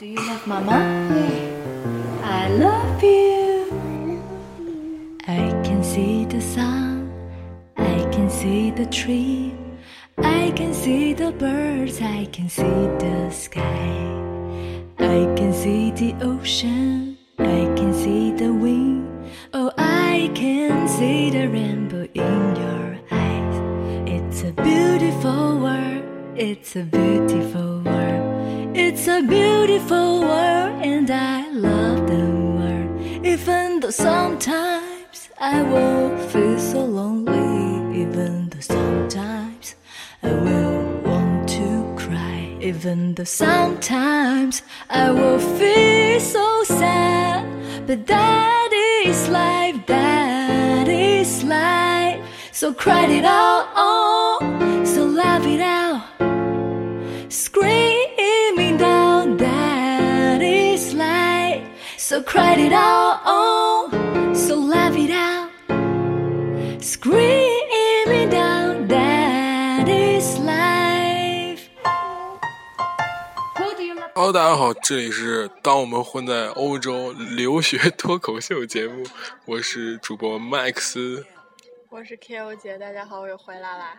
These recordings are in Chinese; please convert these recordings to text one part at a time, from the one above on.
Do you love Mama? Yeah. I love you. I can see the sun. I can see the tree. I can see the birds. I can see the sky. I can see the ocean. I can see the wind. Oh, I can see the rainbow in your eyes. It's a beautiful world. It's a beautiful. It's a beautiful world, and I love the world. Even though sometimes I will feel so lonely, even though sometimes I will want to cry, even though sometimes I will feel so sad. But that is life, that is life. So cry it out, oh, so laugh it out screaming so cry it out oh so laugh it out screaming down that is life? Hello，大家好，这里是当我们混在欧洲留学脱口秀节目，我是主播麦克斯。我是 KO 姐，大家好，我又回来啦。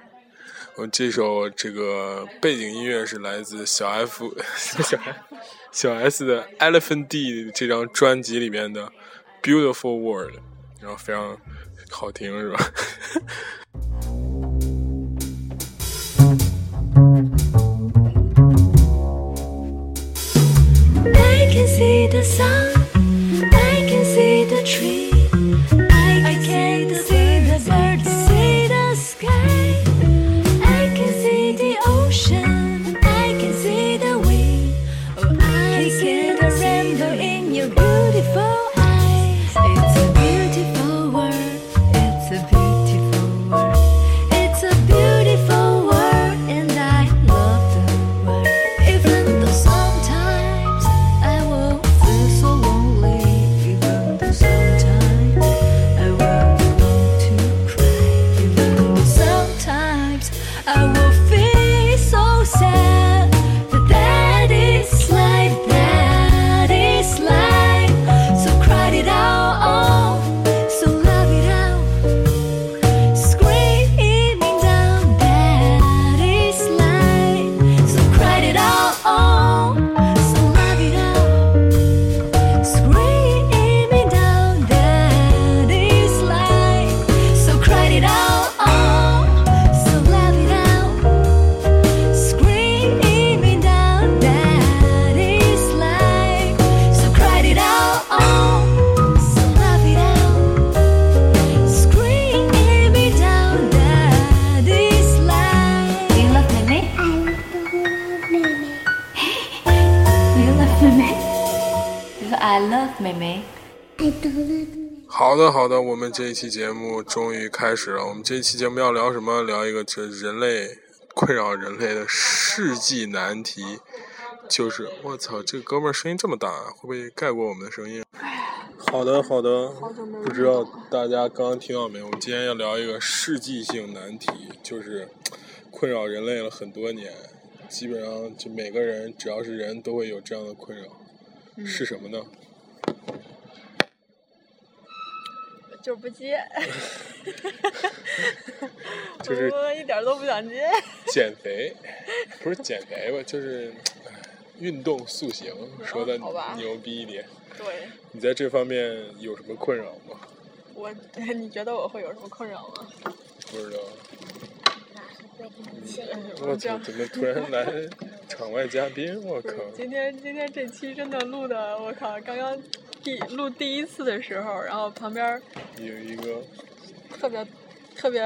我这首这个背景音乐是来自小 F 小小 S 的《Elephant D》这张专辑里面的《Beautiful World》，然后非常好听，是吧？I can see the sun, I can see the tree, 这一期节目终于开始了。我们这一期节目要聊什么？聊一个这人类困扰人类的世纪难题，就是我操，这哥们儿声音这么大，会不会盖过我们的声音？好的，好的，不知道大家刚刚听到没有？我们今天要聊一个世纪性难题，就是困扰人类了很多年，基本上就每个人只要是人都会有这样的困扰，是什么呢？就是不接，就是我一点都不想接。减肥，不是减肥吧，就是运动塑形，说的牛逼一点。对，你在这方面有什么困扰吗？我，你觉得我会有什么困扰吗？不知道。嗯我操，怎么突然来场外嘉宾？我靠！今天今天这期真的录的，我靠！刚刚第录第一次的时候，然后旁边有一个特别特别，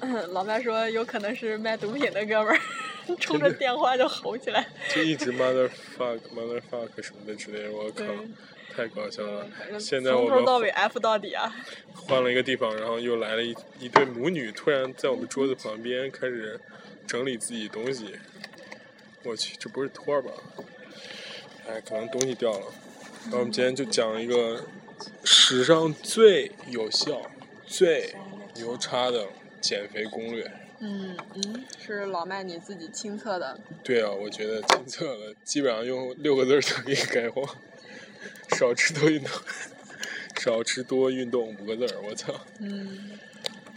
嗯老麦说有可能是卖毒品的哥们儿，冲着电话就吼起来。就一直 mother fuck mother fuck 什么的之类的，我靠，太搞笑了现在我们从头到尾 F 到底啊！换了一个地方，然后又来了一一对母女，突然在我们桌子旁边开始整理自己东西。我去，这不是托儿吧？哎，可能东西掉了。然后我们今天就讲一个史上最有效、最牛叉的减肥攻略，嗯嗯，是老麦你自己亲测的。对啊，我觉得亲测了，基本上用六个字儿就可以概括：少吃多运动，少吃多运动五个字儿。我操，嗯，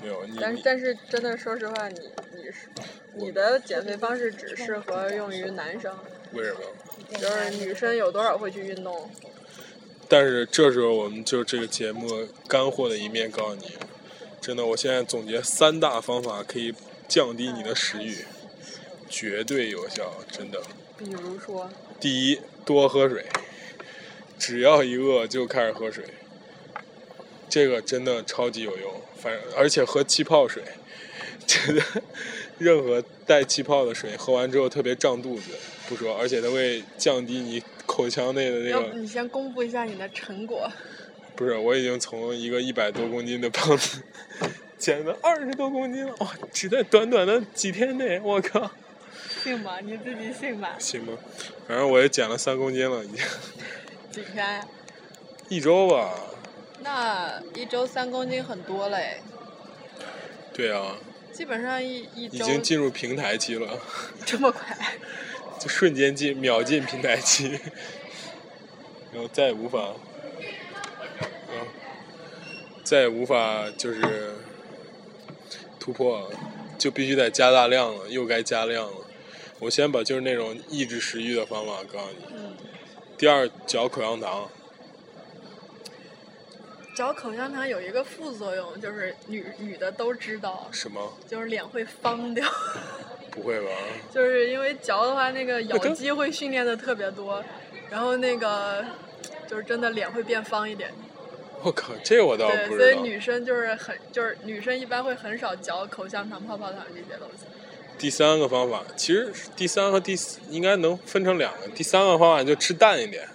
没有你你但但是真的说实话，你你是你的减肥方式只适合用于男生，为什么？就是女生有多少会去运动？但是这时候我们就这个节目干货的一面告诉你，真的，我现在总结三大方法可以降低你的食欲，绝对有效，真的。比如说，第一，多喝水，只要一饿就开始喝水，这个真的超级有用。反正而且喝气泡水，真的，任何带气泡的水喝完之后特别胀肚子，不说，而且它会降低你口腔内的那个。你先公布一下你的成果？不是，我已经从一个一百多公斤的胖子减了二十多公斤了，哇！只在短短的几天内，我靠！信吗？你自己信吧。信吗？反正我也减了三公斤了，已经几天呀？一周吧。那一周三公斤很多嘞，对啊，基本上一一已经进入平台期了，这么快。就瞬间进秒进平台期，然后再也无法，啊，再也无法就是突破了，就必须得加大量了，又该加量了。我先把就是那种抑制食欲的方法告诉你。嗯，第二，嚼口香糖，嚼口香糖有一个副作用，就是女女的都知道，什么？就是脸会方掉。不会吧？就是因为嚼的话，那个咬肌会训练的特别多，然后那个就是真的脸会变方一点。我靠，这我倒对，所以。女生就是很就是女生一般会很少嚼口香糖、泡泡糖这些东西。第三个方法，其实第三和第四应该能分成两个。第三个方法就吃淡一点，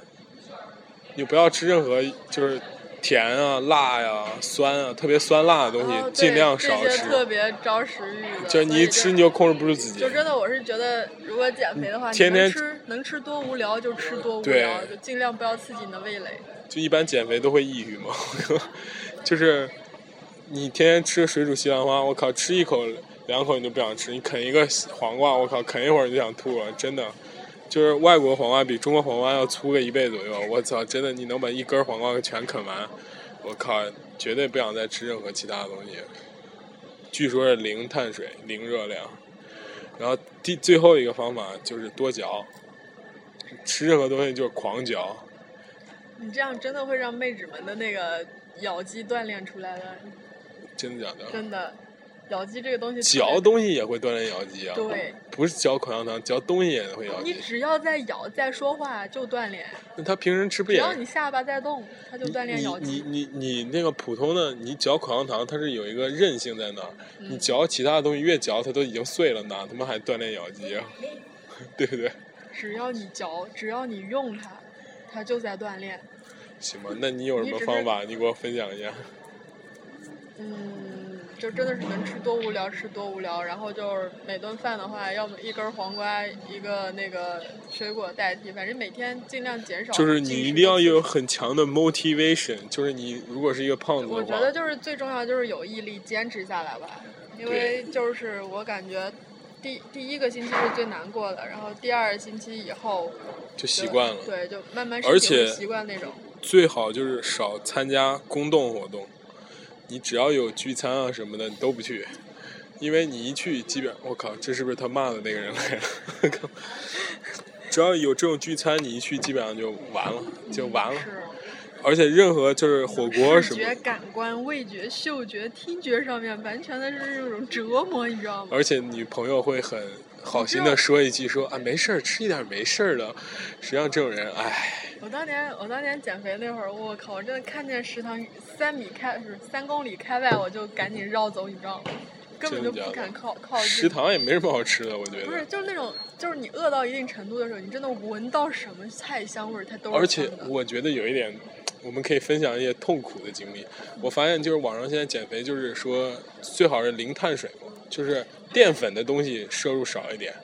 你不要吃任何就是甜啊、辣呀、酸啊，特别酸辣的东西，哦尽量少这些特。别招食欲的。就是你一吃你就控制不住自己就。真的，我是觉得，如果减肥的话，天天吃能吃多无聊就吃多无对聊，就尽量不要刺激你的味蕾。就一般减肥都会抑郁嘛，就是你天天吃水煮西兰花，我靠，吃一口两口你就不想吃，你啃一个黄瓜，我靠，啃一会儿你就想吐了，真的。就是外国黄瓜比中国黄瓜要粗个一倍左右，我操，真的你能把一根黄瓜全啃完，我靠，绝对不想再吃任何其他的东西。据说是零碳水、零热量。然后第最后一个方法就是多嚼，吃任何东西就是狂嚼。你这样真的会让妹纸们的那个咬肌锻炼出来的，真的假的？真的。咬肌这个东西，嚼东西也会锻炼咬肌啊。对，不是嚼口香糖，嚼东西也会咬肌。你只要在咬在说话就锻炼，那他平时吃不也只？要你下巴在动，他就锻炼咬肌。你你你你那个普通的，你嚼口香糖，它是有一个韧性在那儿。嗯你嚼其他的东西，越嚼它都已经碎了，哪他妈还锻炼咬肌啊？对不对？只要你嚼，只要你用它，它就在锻炼。行吧，那你有什么方法？你给我分享一下。嗯，就真的是能吃多无聊吃多无聊，然后就是每顿饭的话，要么一根黄瓜，一个那个水果代替，反正每天尽量减少。就是你一定要有。很强的 motivation，就是你如果是一个胖子的话，我觉得就是最重要就是有毅力，坚持下来吧。因为就是我感觉第第一个星期是最难过的，然后第二星期以后就习惯了。对，就慢慢而且习惯那种。最好就是少参加公动活动，你只要有聚餐啊什么的，你都不去，因为你一去，基本我靠，这是不是他骂的那个人来了？我靠！只要有这种聚餐，你一去基本上就完了，就完了。是。而且任何就是火锅什么视觉、，感官、味觉、嗅觉、听觉上面完全的是这种折磨，你知道吗？而且女朋友会很好心的说一句说啊没事儿，吃一点没事儿的。实际上这种人，唉，我当年我当年减肥那会儿，我靠，我真的看见食堂三米开不是三公里开外，我就赶紧绕走，你知道吗？根本就不敢靠靠近。食堂也没什么好吃的，我觉得不是，就是那种，就是你饿到一定程度的时候，你真的闻到什么菜香味儿，它都是而且我觉得有一点，我们可以分享一些痛苦的经历。我发现就是网上现在减肥，就是说最好是零碳水嘛，就是淀粉的东西摄入少一点。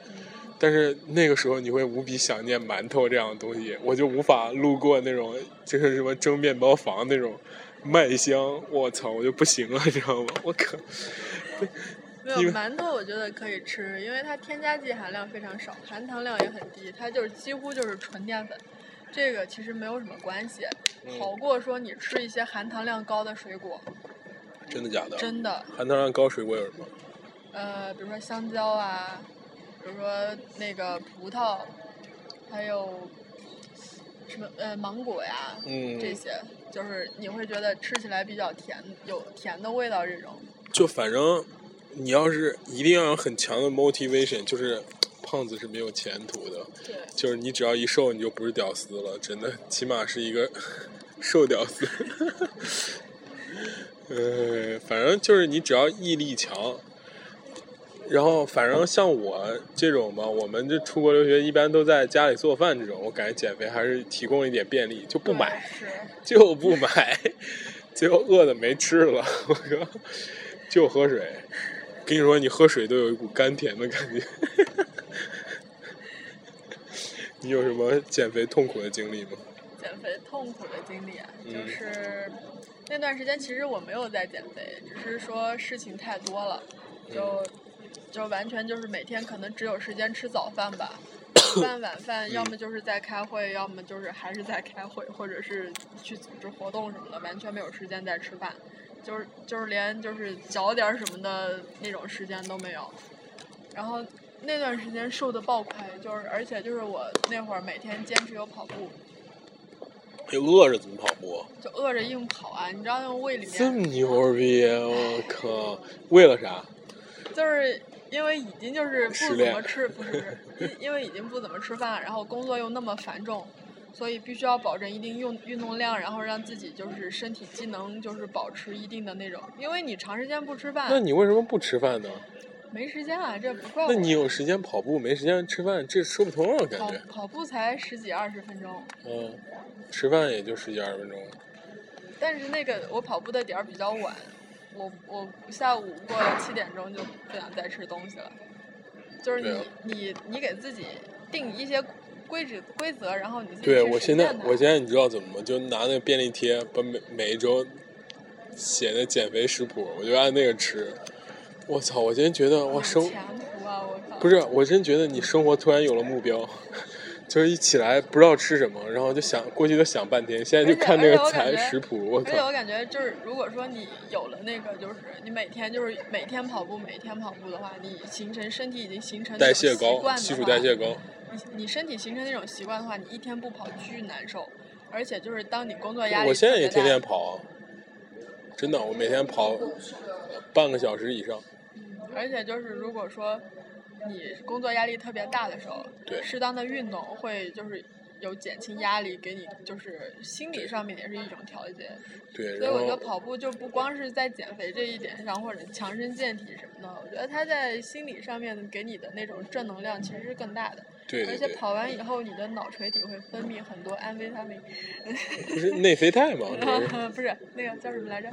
但是那个时候你会无比想念馒头这样的东西，我就无法路过那种就是什么蒸面包房那种麦香，我操，我就不行了，你知道吗？我靠，不没有馒头，我觉得可以吃，因为它添加剂含量非常少，含糖量也很低，它就是几乎就是纯淀粉，这个其实没有什么关系，嗯好过说你吃一些含糖量高的水果，真的假的？真的，含糖量高水果有什么？呃，比如说香蕉啊，比如说那个葡萄，还有什么呃芒果呀，嗯，这些就是你会觉得吃起来比较甜，有甜的味道这种。就反正你要是一定要有很强的 motivation，就是胖子是没有前途的。对，就是你只要一瘦，你就不是屌丝了，真的，起码是一个 瘦屌丝。呃，反正就是你只要毅力强，然后反正像我这种吧，我们这出国留学一般都在家里做饭这种，我感觉减肥还是提供一点便利，就不买，是。就不买，最后饿的没吃了，我靠，就喝水。跟你说，你喝水都有一股甘甜的感觉。你有什么减肥痛苦的经历吗？减肥痛苦的经历啊，就嗯是那段时间其实我没有在减肥，只是说事情太多了，就嗯就完全就是每天可能只有时间吃早饭吧，午饭晚饭要么就是在开会，要么就是还是在开会，或者是去组织活动什么的，完全没有时间在吃饭，就是就是连就是嚼点什么的那种时间都没有，然后。那段时间瘦的爆快，就是而且就是我那会儿每天坚持有跑步，你饿着怎么跑步？就饿着硬跑啊！你知道那种胃里面这，么牛逼！啊我靠！为了啥？就是因为已经就是不怎么吃，不是因因为已经不怎么吃饭，然后工作又那么繁重，所以必须要保证一定运运动量，然后让自己就是身体机能就是保持一定的那种，因为你长时间不吃饭那，你为什么不吃饭呢？没时间啊，这不怪我。那你有时间跑步，没时间吃饭，这说不通啊，感跑觉。跑步才十几二十分钟，嗯，吃饭也就十几二十分钟。但是那个我跑步的点儿比较晚，我我下午过了七点钟就不想再吃东西了，就是你你你给自己定一些规矩规则，然后你自己对我现在我现在你知道怎么吗？就拿那个便利贴，把每每一周写的减肥食谱，我就按那个吃。我操！我真觉得我生前途啊！我靠，不是，我真觉得你生活突然有了目标，就是一起来不知道吃什么，然后就想过去都想半天，现在就看那个菜食谱，我操！而且我感觉就是，如果说你有了那个，就是你每天就是每天跑步，每天跑步的话，你形成身体已经形成代谢高，基础代谢高。你你身体形成那种习惯的话，你一天不跑巨难受，而且就是当你工作压力我现在也天天跑啊，真的，我每天跑半个小时以上。而且就是如果说你工作压力特别大的时候，对适当的运动会就是有减轻压力，给你就是心理上面也是一种调节。对，所以我觉得跑步就不光是在减肥这一点上，或者强身健体什么的，我觉得它在心理上面给你的那种正能量其实是更大的。对对对，而且跑完以后，你的脑垂体会分泌很多安非他命，不是内啡肽吗？不是那个叫什么来着？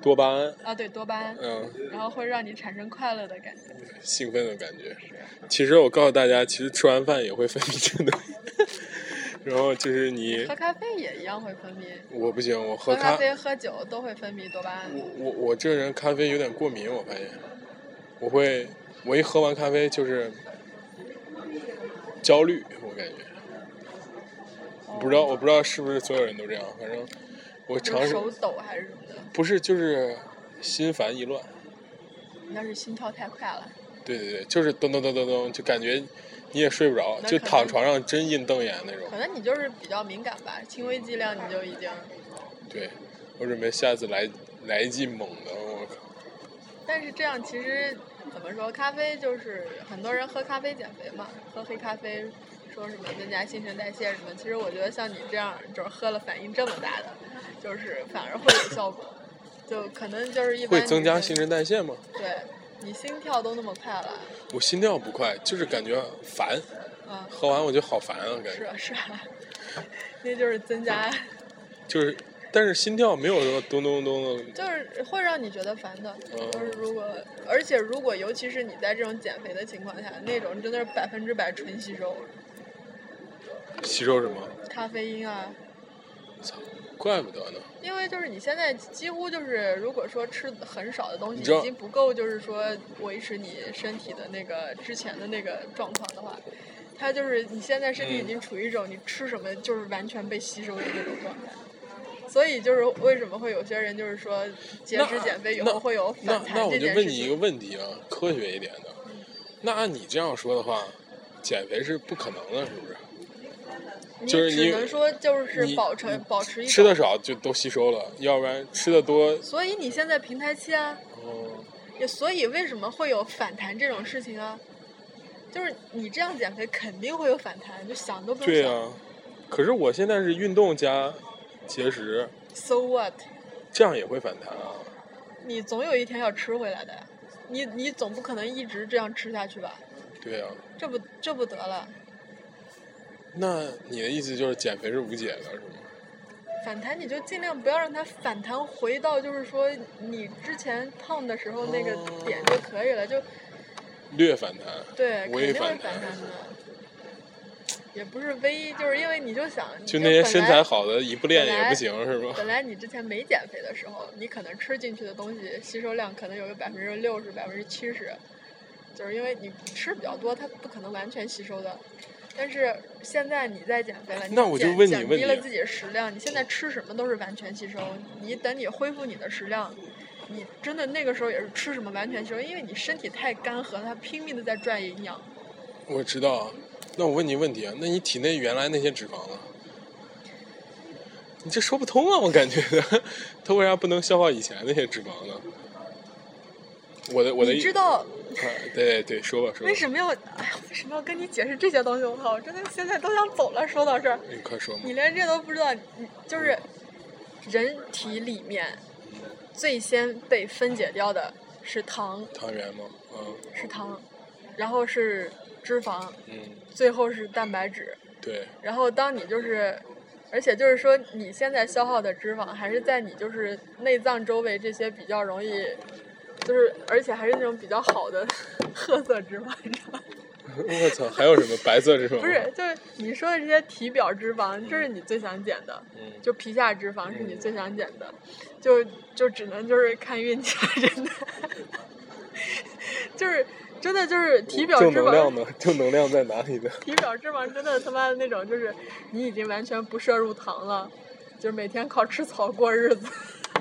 多巴胺，啊，对，多巴胺，嗯，然后会让你产生快乐的感觉。兴奋的感觉。其实我告诉大家，其实吃完饭也会分泌这个东西。然后就是你喝，咖啡也一样会分泌，我不行，我喝喝咖咖，啡、喝酒都会分泌多巴胺。我我我这个人咖啡有点过敏，我发现，我会我一喝完咖啡就是焦虑，我感觉。不知道，我不知道是不是所有人都这样，反正我尝试手抖还是什么的，不是就是心烦意乱，那是心跳太快了。对对对，就是咚咚咚咚咚，就感觉你也睡不着，就躺床上真硬瞪眼那种可。能你就是比较敏感吧，轻微剂量你就已经。对，我准备下次来来一剂猛的，我靠。但是这样其实怎么说，咖啡就是很多人喝咖啡减肥嘛，喝黑咖啡说什么增加新陈代谢什么，其实我觉得像你这样就是喝了反应这么大的，就是反而会有效果，就可能就是一般会增加新陈代谢吗？对，你心跳都那么快了，我心跳不快，就是感觉烦，嗯，喝完我就好烦啊，感觉是啊是啊，那就是增加，就是，但是心跳没有说咚咚咚的，就是会让你觉得烦的。嗯就是如果，而且如果尤其是你在这种减肥的情况下，那种真的是百分之百纯吸收，吸收什么？咖啡因啊，操，怪不得呢。因为就是你现在几乎就是，如果说吃很少的东西，你已经不够，就是说维持你身体的那个之前的那个状况的话，它就是你现在身体已嗯经处于一种你吃什么就是完全被吸收的那种状态。所以就是为什么会有些人就是说节食减肥以后会有反弹这那我就？问你一个问题啊，科学一点的。那按你这样说的话，减肥是不可能的，是不是？就是你只能说就是保持保持一吃的，少就都吸收了，要不然吃的多，所以你现在平台期啊，哦，也所以为什么会有反弹这种事情啊？就是你这样减肥肯定会有反弹，就想都不用想。对啊、可是我现在是运动加节食，So what？这样也会反弹啊。你总有一天要吃回来的呀，你你总不可能一直这样吃下去吧？对呀、这不这不得了，那你的意思就是减肥是无解的，是吗？反弹你就尽量不要让它反弹回到就是说你之前胖的时候那个点就可以了，就略反弹，对，肯定会反弹反弹的。也不是唯一，就是因为你就想，就那些身材好的一不练也不行，是吧？本来你之前没减肥的时候，你可能吃进去的东西吸收量可能有个百分之六十、百分之七十，就是因为你吃比较多，它不可能完全吸收的。但是现在你在减肥了，你那我就减问你问题降低了自己的食量，你现在吃什么都是完全吸收。你等你恢复你的食量，你真的那个时候也是吃什么完全吸收，因为你身体太干涸，它拼命的在赚营养。我知道啊。那我问你问题啊，那你体内原来那些脂肪呢？你这说不通啊，我感觉的，它为啥不能消化以前那些脂肪呢？我的我的你知道啊，对对，说吧说吧。为什么要？哎呀，为什么要跟你解释这些东西？我操，我真的现在都想走了。说到这儿。你快说嘛你。连这都不知道，你就是人体里面最先被分解掉的是糖，糖原吗？嗯是糖，然后是脂肪，嗯，最后是蛋白质。对，然后当你就是，而且就是说你现在消耗的脂肪还是在你就是内脏周围这些比较容易，就是而且还是那种比较好的 褐色脂肪，你知道吗？我操，还有什么白色脂肪？不是，就是你说的这些体表脂肪，这是你最想减的。嗯，就皮下脂肪是你最想减的，就就只能就是看运气了，真的，就是真的就是体表正脂肪，能量呢？正能量在哪里呢？体表脂肪真的他妈的那种，就是你已经完全不摄入糖了，就是每天靠吃草过日子，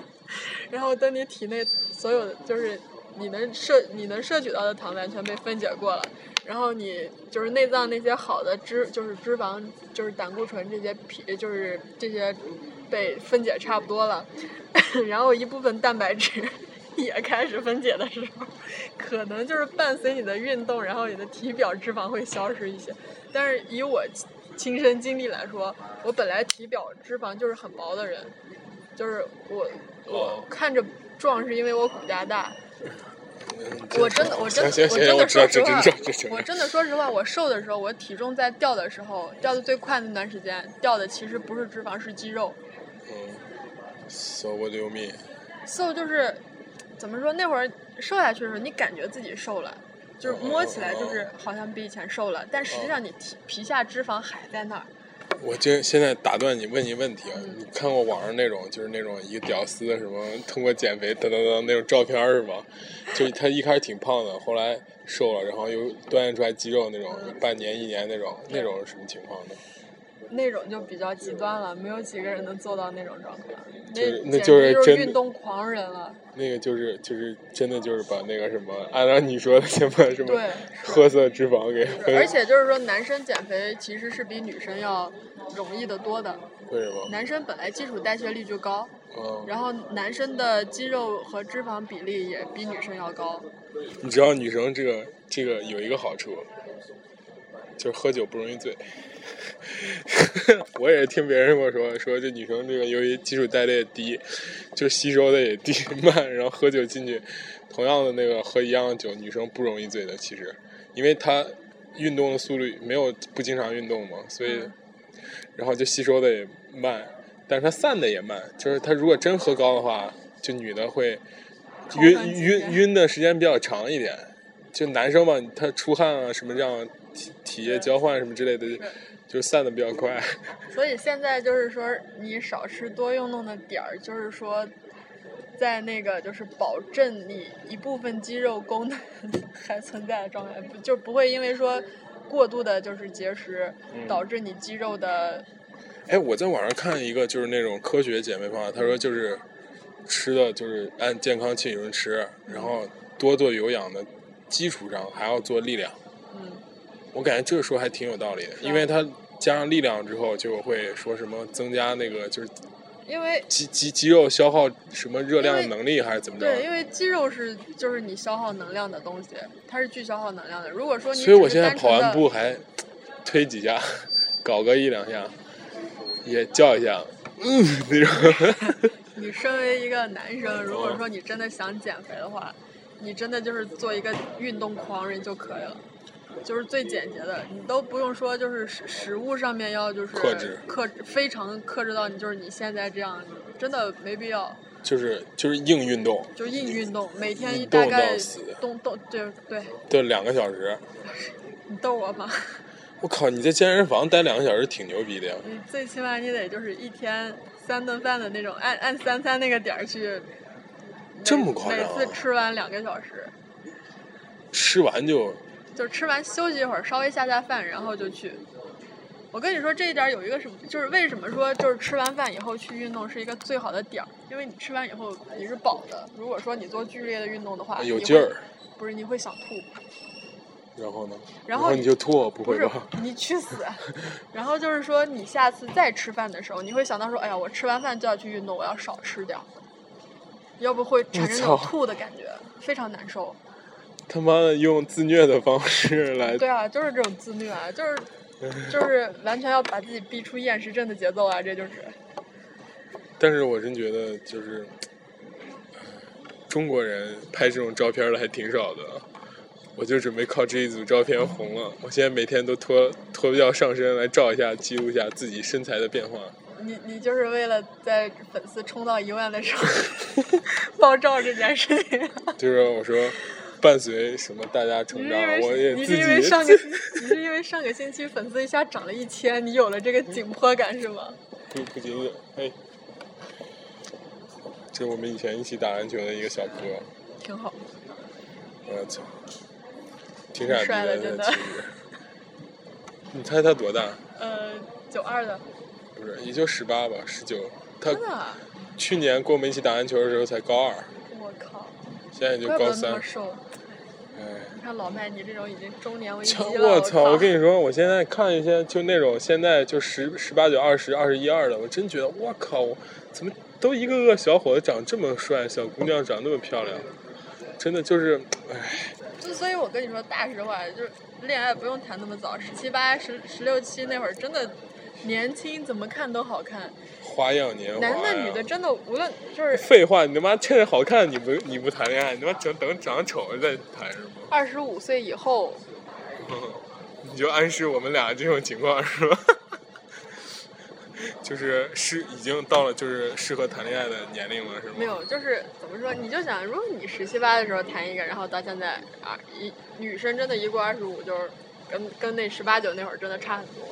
然后等你体内所有的就是你能摄你能摄取到的糖完全被分解过了。然后你就是内脏那些好的脂，就是脂肪，就是胆固醇这些皮，就是这些被分解差不多了，然后一部分蛋白质 也开始分解的时候，可能就是伴随你的运动，然后你的体表脂肪会消失一些。但是以我亲身经历来说，我本来体表脂肪就是很薄的人，就是我我哦看着壮是因为我骨架大，嗯我真的，我真的，我真的说实话我真的说实话，我瘦的时候，我体重在掉的时候，掉的最快那段时间，掉的其实不是脂肪，是肌肉。嗯，so what do you mean？So 就是怎么说？那会儿瘦下去的时候，你感觉自己瘦了，就是摸起来就是好像比以前瘦了，但实际上你皮皮下脂肪还在那儿。我这现在打断你问你问题啊，嗯你看过网上那种就是那种一个屌丝什么通过减肥等等等那种照片是吗？就是他一开始挺胖的，后来瘦了，然后又锻炼出来肌肉那种，半年一年那种，那种是什么情况呢？那种就比较极端了，没有几个人能做到那种状态。那就那就是真运动狂人了。那个就是就是真的就是把那个什么，按照你说的先把什么对褐色脂肪给，而且就是说，男生减肥其实是比女生要容易的多的。为什么？男生本来基础代谢率就高，嗯，然后男生的肌肉和脂肪比例也比女生要高。你知道女生这个这个有一个好处，就是喝酒不容易醉。我也是听别人跟我说，说这女生这个由于基础代谢低，就吸收的也低 慢，然后喝酒进去，同样的那个喝一样的酒，女生不容易醉的。其实，因为她运动的速率没有不经常运动嘛，所以嗯然后就吸收的也慢，但是她散的也慢。就是她如果真喝高的话，就女的会晕晕晕的时间比较长一点。就男生嘛，他出汗啊什么这样体体液交换什么之类的，就就散的比较快。所以现在就是说，你少吃多运动的点儿，就是说，在那个就是保证你一部分肌肉功能 还存在的状态，不就不会因为说过度的就是节食嗯导致你肌肉的哎，我在网上看一个就是那种科学减肥方法，他说就是吃的就是按健康体重吃，然后多做有氧的基础上还要做力量。嗯我感觉这个说还挺有道理的，因为它加上力量之后就会说什么增加那个就是因为肌肌肌肉消耗什么热量能力还是怎么着？对，因为肌肉是就是你消耗能量的东西，它是巨消耗能量的。如果说你所以我现在跑完步还推几下，搞个一两下，也叫一下，嗯，那种。你身为一个男生，如果说你真的想减肥的话，你真的就是做一个运动狂人就可以了，就是最简洁的，你都不用说就是食食物上面要就是克制克制非常克制到你就是你现在这样，真的没必要，就是就是硬运动，就硬运动，每天你动大概动动对对，对，两个小时。你逗我吗？我靠，你在健身房待两个小时挺牛逼的呀！你最起码你得就是一天三顿饭的那种，按按三餐那个点儿去。这么夸张啊每次吃完两个小时，吃完就就吃完休息一会儿，稍微下下饭，然后就去。我跟你说这一点儿有一个什么，就是为什么说就是吃完饭以后去运动是一个最好的点儿，因为你吃完以后你是饱的。如果说你做剧烈的运动的话，有劲儿，不是你会想吐，然后呢？然后后你就吐，不会吧？你去死。然后就是说你下次再吃饭的时候，你会想到说，哎呀，我吃完饭就要去运动，我要少吃点儿，要不会产生那种吐的感觉，非常难受。他妈的用自虐的方式来，对啊，就是这种自虐啊，就是就是完全要把自己逼出厌食症的节奏啊，这就是。但是我真觉得就是中国人拍这种照片的还挺少的。我就准备靠这一组照片红了。我现在每天都脱脱掉上身来照一下，记录一下自己身材的变化。你你就是为了在粉丝冲到一万的时候 爆照这件事情，就是我说，伴随什么大家成长我也自你是因为上个你是因为上个星期粉丝一下涨了一千，你有了这个紧迫感是吗？不不仅仅哎，这是我们以前一起打篮球的一个小哥，挺好。我操，挺傻逼帅的真的。你猜他多大？呃，九二的，不是，也就十八吧，十九。他？去年跟我们一起打篮球的时候才高二，现在也就高三。哎，你看老麦，你这种已经中年危机！了。我操！我跟你说，我现在看一些就那种现在就十十八九、二十、二十一二的，我真觉得我靠，我怎么都一个个小伙子长这么帅，小姑娘长那么漂亮，真的就是，哎，就所以，我跟你说大实话，就是恋爱不用谈那么早，十七八、十十六七那会儿真的年轻，怎么看都好看。花样年华呀。男的女的真的无论就是废话，你他妈趁着好看你不你不谈恋爱，你他妈等等长得丑了再谈是吗？二十五岁以后，你就暗示我们俩这种情况是吧？就是是已经到了就是适合谈恋爱的年龄了是吗？没有，就是怎么说？你就想，如果你十七八的时候谈一个，然后到现在啊，一女生真的一过二十五，就是跟跟那十八九那会儿真的差很多，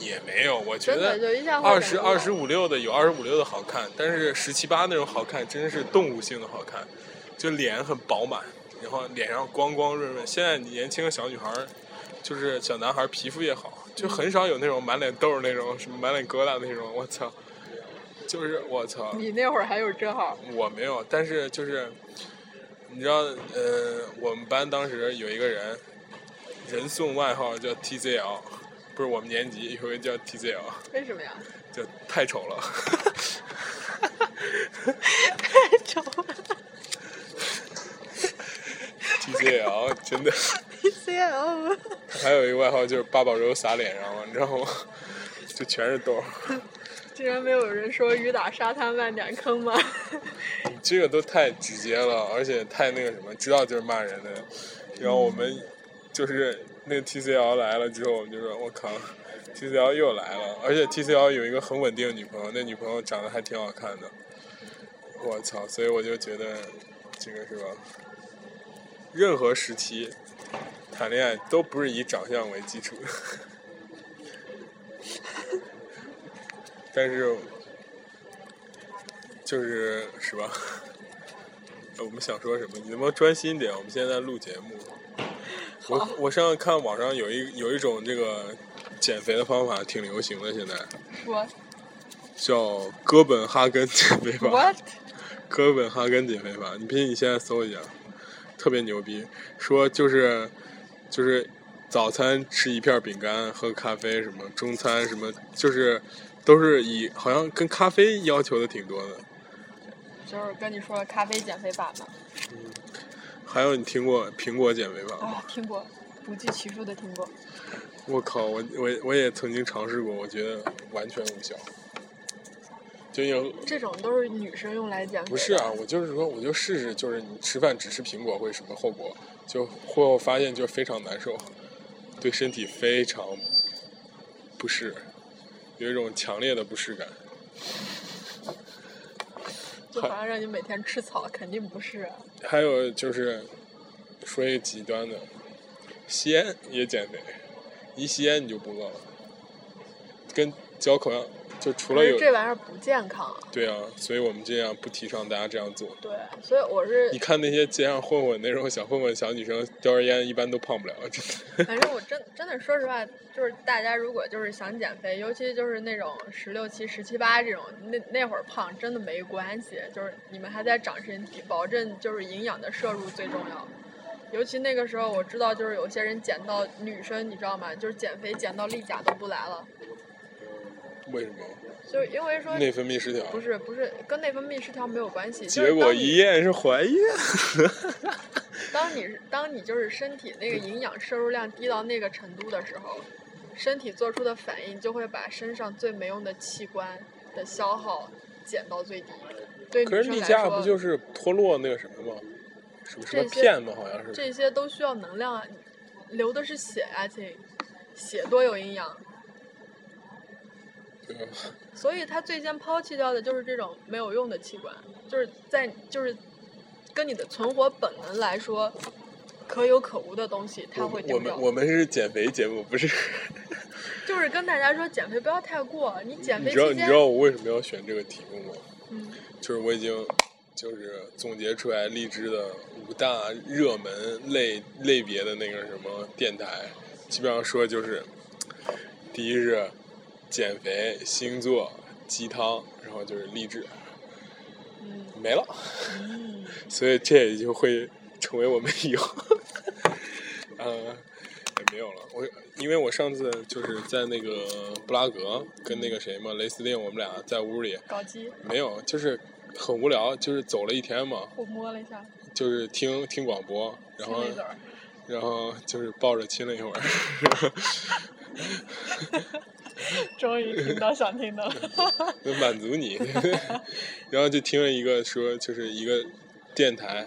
也没有，我觉得二十二十五六的有二十五六的好看，但是十七八那种好看真是动物性的好看，就脸很饱满，然后脸上光光润润。现在年轻的小女孩儿，就是小男孩儿皮肤也好，就很少有那种满脸痘儿那种，什么满脸疙瘩那种。我操，就是我操，你那会儿还有这号，我没有，但是就是你知道，呃，我们班当时有一个人，人送外号叫 TZL，不是我们年级有个叫 TZL。为什么呀？就太丑了。太丑了 TCL 真的，TCL。还有一个外号就是八宝粥撒脸上了，你知道吗？就全是痘。竟然没有人说雨打沙滩万点坑吗？你这个都太直接了，而且太那个什么，知道就是骂人的。然后我们就是那个 TCL 来了之后，我们就说我靠，TCL 又来了，而且 TCL 有一个很稳定的女朋友，那女朋友长得还挺好看的。我操！所以我就觉得这个是吧？任何时期谈恋爱都不是以长相为基础。但是就是是吧？我们想说什么？你能不能专心点？我们现在在录节目。我我上次看网上有一有一种这个减肥的方法挺流行的，现在说叫哥本哈根减肥法。what？哥本哈根减肥法，你拼你现在搜一下，特别牛逼。说就是就是早餐吃一片饼干，喝咖啡什么，中餐什么，就是都是以好像跟咖啡要求的挺多的。就是跟你说咖啡减肥法嘛。还有你听过苹果减肥法吗？啊，听过，不计其数的听过。我靠，我我我也曾经尝试过，我觉得完全无效。就有这种都是女生用来减肥。不是啊，我就是说，我就试试，就是你吃饭只吃苹果会什么后果？就会后发现就非常难受，对身体非常不适，有一种强烈的不适感。就好像让你每天吃草，肯定不是。还有就是说一个极端的，吸烟也减肥，一吸烟你就不饿了，跟嚼口香，就除了有这玩意儿不健康。对啊，所以我们尽量不提倡大家这样做。对，所以我是你，看那些街上混混那种小混混、小女生叼着烟，一般都胖不了，真的。反正我真真的说实话，就是大家如果就是想减肥，尤其就是那种十六七、十七八这种，那那会儿胖真的没关系，就是你们还在长身体，保证就是营养的摄入最重要。尤其那个时候，我知道就是有些人减到女生，你知道吗？就是减肥减到例假都不来了，为什么？就是因为说内分泌失调。不是不是跟内分泌失调没有关系，结果一验是怀孕。当你当你就是身体那个营养摄入量低到那个程度的时候，身体做出的反应就会把身上最没用的器官的消耗减到最低。对女可是例假不就是脱落那个什么吗？什么什么片吗？好像是。这些都需要能量啊，流的是血啊，亲，血多有营养。嗯所以他最先抛弃掉的就是这种没有用的器官，就是在就是跟你的存活本能来说，可有可无的东西，他会我丢掉。们我们是减肥节目，不是。就是跟大家说减肥不要太过，你减你知道你知道我为什么要选这个题目吗？嗯，就是我已经就是总结出来荔枝的五大热门类类别的那个什么电台，基本上说就是，第一是减肥、星座、鸡汤，然后就是励志，嗯没了。嗯，所以这也就会成为我们以后，呃，也没有了。我因为我上次就是在那个布拉格跟那个谁嘛，雷司令，我们俩在屋里搞基，没有，就是很无聊，就是走了一天嘛，我摸了一下，就是听听广播，然后然后就是抱着亲了一会儿，终于听到想听的了。就满足你，然后就听了一个说就是一个电台，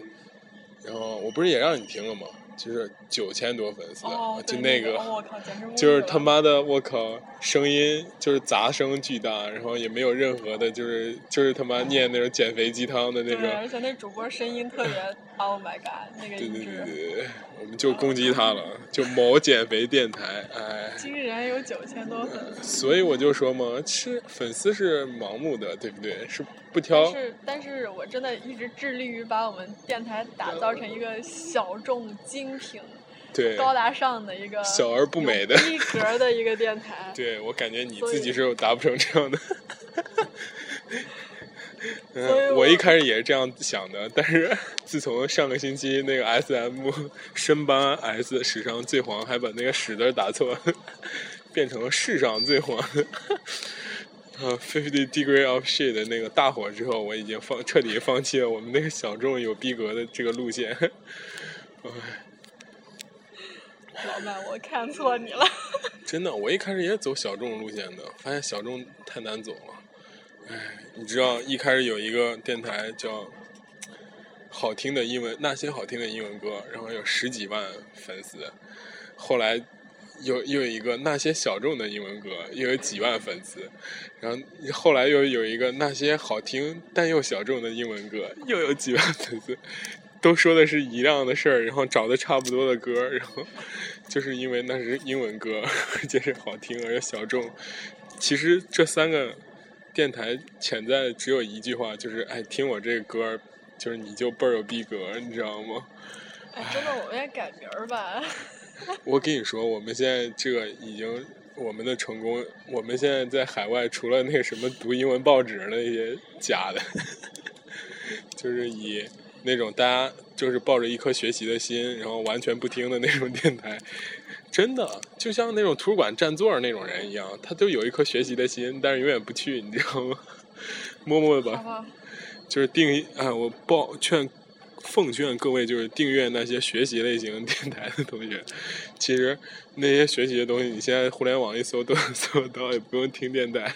然后我不是也让你听了吗？就是九千多粉丝，哦，就那个。哦我靠，简直就是他妈的，我靠，声音就是杂声巨大，然后也没有任何的，就是就是他妈念那种减肥鸡汤的那对，种，而且那主播声音特别，Oh my god，那个音对对对，对对，我们就攻击他了，就某减肥电台，哎，竟然有九千多粉丝。所以我就说嘛，是粉丝是盲目的，对不对？是不但挑，是，但是我真的一直致力于把我们电台打造成一个小众、精品、对，高大上的一个小而不美的有逼格的一个电台。对我感觉你自己是达不成这样的。嗯我我一开始也是这样想的，但是自从上个星期那个 S M 深班 S 史上最黄，还把那个史字打错，变成了世上最黄。呃，Fifty Degree of 的那个大火之后，我已经放彻底放弃了我们那个小众有逼格的这个路线。老板，我看错你了。真的，我一开始也走小众路线的，发现小众太难走了。哎，你知道一开始有一个电台叫好听的英文那些好听的英文歌，然后有十几万粉丝，后来又又有一个那些小众的英文歌，又有几万粉丝，然后后来又有一个那些好听但又小众的英文歌，又有几万粉丝。都说的是一样的事儿，然后找的差不多的歌，然后 就是因为那是英文歌，而且是好听而且小众。其实这三个电台潜在的只有一句话，就是哎，听我这个歌，就是你就倍儿有逼格，你知道吗？哎，真的，我们也改名儿吧。我跟你说，我们现在这个已经我们的成功，我们现在在海外除了那个什么读英文报纸那些假的，就是以那种大家就是抱着一颗学习的心，然后完全不听的那种电台，真的就像那种图书馆占座那种人一样，他就有一颗学习的心，但是永远不去，你知道吗？默默的吧，就是订啊，我抱劝奉劝各位就是订阅那些学习类型电台的同学，其实那些学习的东西，你现在互联网一搜都能搜得到，也不用听电台。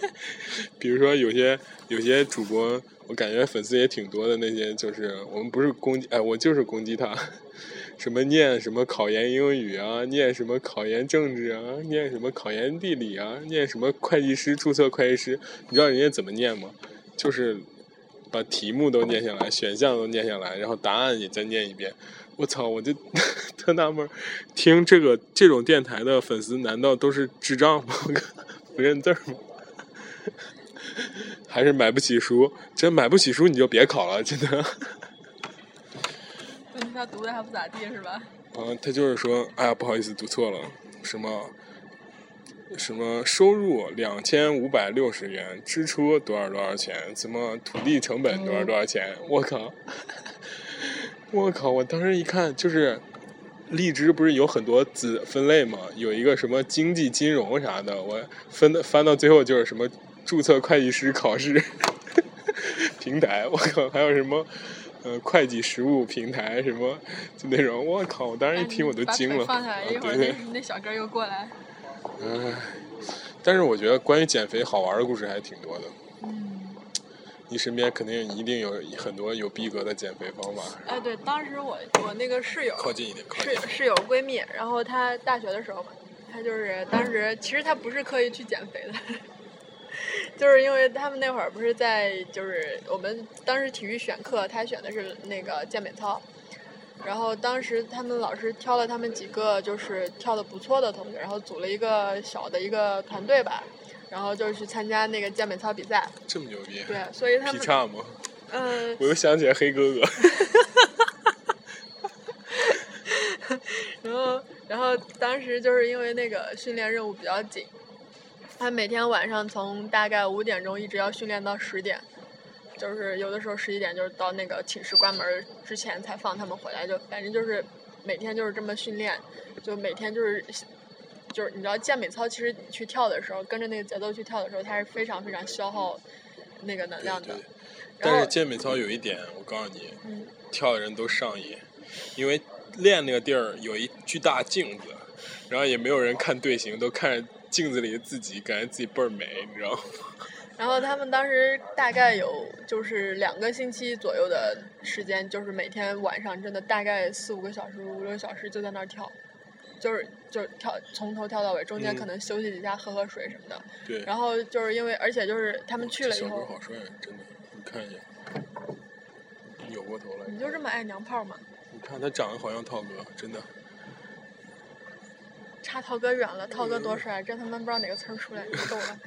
比如说有些有些主播，我感觉粉丝也挺多的，那些就是我们不是攻击，哎，我就是攻击他，什么念什么考研英语啊，念什么考研政治啊，念什么考研地理啊，念什么会计师注册会计师，你知道人家怎么念吗？就是把题目都念下来，选项都念下来，然后答案也再念一遍。我操！我就 特纳闷，听这个这种电台的粉丝难道都是智障吗？不认字吗？还是买不起书？真买不起书你就别考了，真的。问题他读的还不咋地是吧？嗯，他就是说，哎呀，不好意思，读错了，什么什么收入两千五百六十元，支出多少多少钱，什么土地成本多少多少钱，我靠，我靠！我当时一看，就是荔枝不是有很多子分类嘛，有一个什么经济金融啥的，我分的翻到最后就是什么注册会计师考试 平台，我靠，还有什么。呃，会计实务平台什么，就那种，我靠！我当时一听我都惊了。放下来，啊一会儿那那小哥又过来。唉，但是我觉得关于减肥好玩的故事还挺多的。嗯。你身边肯定一定有很多有逼格的减肥方法。哎，对，当时我我那个室友靠近一点，靠近。室室友闺蜜，然后她大学的时候嘛，她就是当时其实她不是刻意去减肥的，就是因为他们那会儿不是在就是我们当时体育选课，他选的是那个健美操，然后当时他们老师挑了他们几个就是跳的不错的同学，然后组了一个小的一个团队吧，然后就去参加那个健美操比赛，这么牛逼？对，所以他们劈叉吗？嗯。我又想起来黑哥哥。然后，然后当时就是因为那个训练任务比较紧，他每天晚上从大概五点钟一直要训练到十点，就是有的时候十一点就是到那个寝室关门之前才放他们回来，就反正就是每天就是这么训练，就每天就是就是你知道健美操其实你去跳的时候，跟着那个节奏去跳的时候，它是非常非常消耗那个能量的。对对。但是健美操有一点，我告诉你，嗯跳的人都上瘾，因为练那个地儿有一巨大镜子，然后也没有人看队形，都看着镜子里的自己，感觉自己倍儿美，你知道吗？然后他们当时大概有就是两个星期左右的时间，就是每天晚上真的大概四五个小时、五六个小时就在那儿跳，就是就是跳从头跳到尾，中间嗯可能休息几下喝喝水什么的。对。然后就是因为而且就是他们去了以后小哥后，好帅，真的，你看一眼，扭过头来，你就这么爱娘炮吗？你看他长得好像涛哥，真的。差涛哥远了，涛哥多帅，真他妈不知道哪个词儿出来，你够了，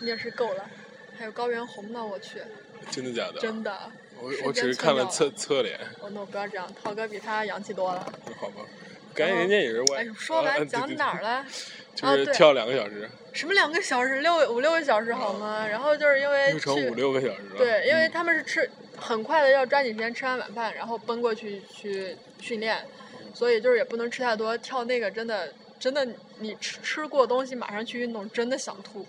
你也是够了。还有高原红呢，我去，真的假的？真的。我我只是看了侧侧脸，哦，那我不要这样，涛哥比他洋气多了。好吧。感觉人家也是外。哎，说啊完讲哪儿了？就是跳两个小时，什么两个小时，六五六个小时好吗？然后就是因为去六乘五六个小时了。对，因为嗯他们是吃很快的要抓紧时间吃完晚饭，然后奔过去去训练，所以就是也不能吃太多。跳那个真的真的，你吃吃过东西马上去运动，真的想吐，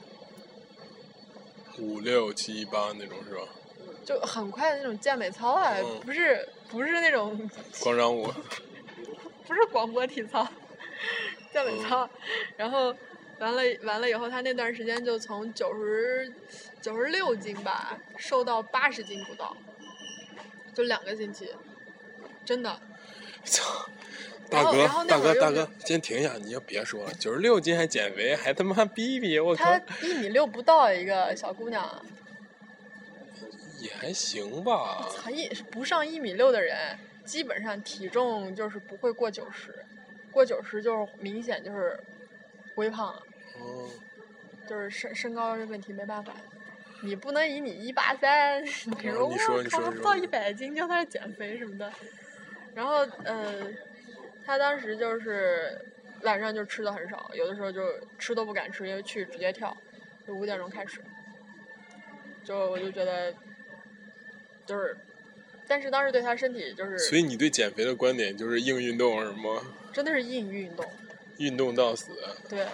五六七八那种是吧？就很快的那种健美操啊，嗯不是不是那种 广场舞，不是广播体操，健美操，然后完了完了以后，他那段时间就从九十九十六斤吧，瘦到八十斤不到，就两个星期，真的。操！然大哥大哥，大哥，先停一下，你就别说了，九十六斤还减肥，还他妈逼逼，我靠她，一米六不到一个小姑娘，也还行吧。才一不上一米六的人，基本上体重就是不会过九十，过九十就是明显就是微胖了，哦，就是身身高这问题没办法。你不能以你一八三，你说我靠不到一百斤就在那减肥什么的。然后呃，他当时就是晚上就吃的很少，有的时候就吃都不敢吃，因为去直接跳，就五点钟开始。就我就觉得，就是，但是当时对他身体就是所以你对减肥的观点就是硬运动是吗？真的是硬运动。运动到死。对，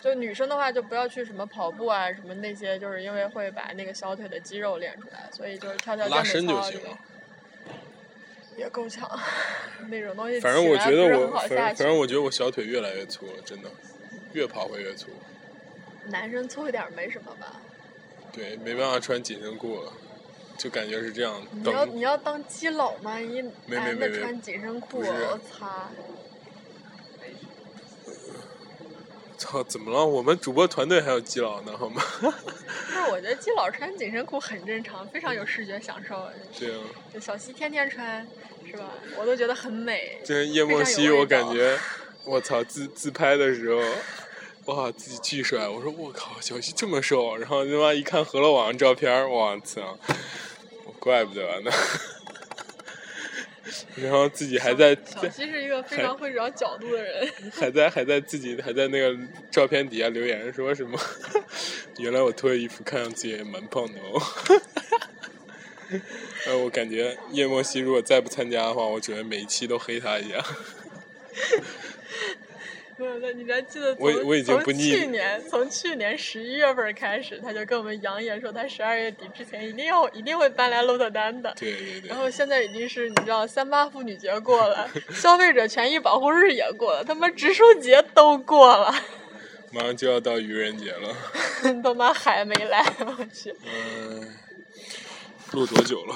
就女生的话就不要去什么跑步啊，什么那些，就是因为会把那个小腿的肌肉练出来，所以就是跳跳拉健伸就行美操这个也够呛，那种东西反正我觉得我，很好下去反正反正我觉得我小腿越来越粗了，真的，越跑会越粗。男生粗一点没什么吧？对，没办法穿紧身裤了，就感觉是这样。你要你要当基佬吗？你没男没穿紧身裤，我操！操，怎么了？我们主播团队还有基佬呢，好吗？不是，我觉得基佬穿紧身裤很正常，非常有视觉享受。对啊，就小西天天穿，是吧？我都觉得很美。这叶非常莫西，我感觉，我操，自自拍的时候，哇，自己巨帅！我说我靠，小西这么瘦，然后他妈一看何乐网照片儿，我操，怪不得呢。然后自己还在小西是一个非常会找角度的人。还在还在自己还在那个照片底下留言说什么？原来我脱了衣服看上去也蛮胖的哦。呃，我感觉叶莫西如果再不参加的话，我准备每一期都黑他一下。没有，那你还记得从我我已经不腻从去年从去年十一月份开始，他就跟我们扬言说他十二月底之前一定要一定会搬来鹿特丹的。对对对然，后现在已经是你知道三八妇女节过了，消费者权益保护日也过了，他妈植树节都过了，马上就要到愚人节了。他妈还没来，我去。嗯、录多久了？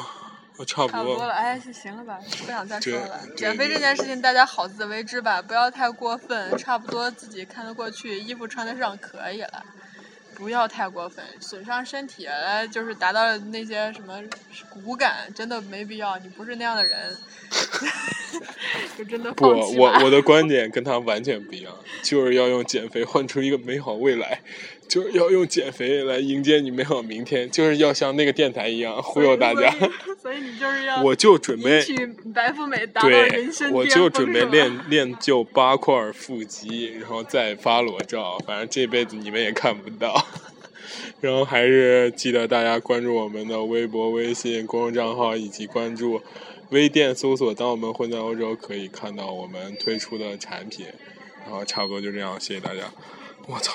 我差不多了，哎，行了吧，不想再说了。减肥这件事情，大家好自为之吧，不要太过分，差不多自己看得过去，衣服穿得上可以了，不要太过分，损伤身体来就是达到那些什么骨感，真的没必要。你不是那样的人，就真的不。我我 的观点跟他完全不一样，就是要用减肥换出一个美好未来，就是要用减肥来迎接你美好明天，就是要像那个电台一样忽悠大家。所以，你就是要 我就准备白富美，达到对人生，我就准备练练就八块腹肌，然后再发裸照，反正这辈子你们也看不到。然后还是记得大家关注我们的微博、微信公众账号，以及关注微店搜索“当我们混在欧洲”，可以看到我们推出的产品。然后差不多就这样，谢谢大家。我操！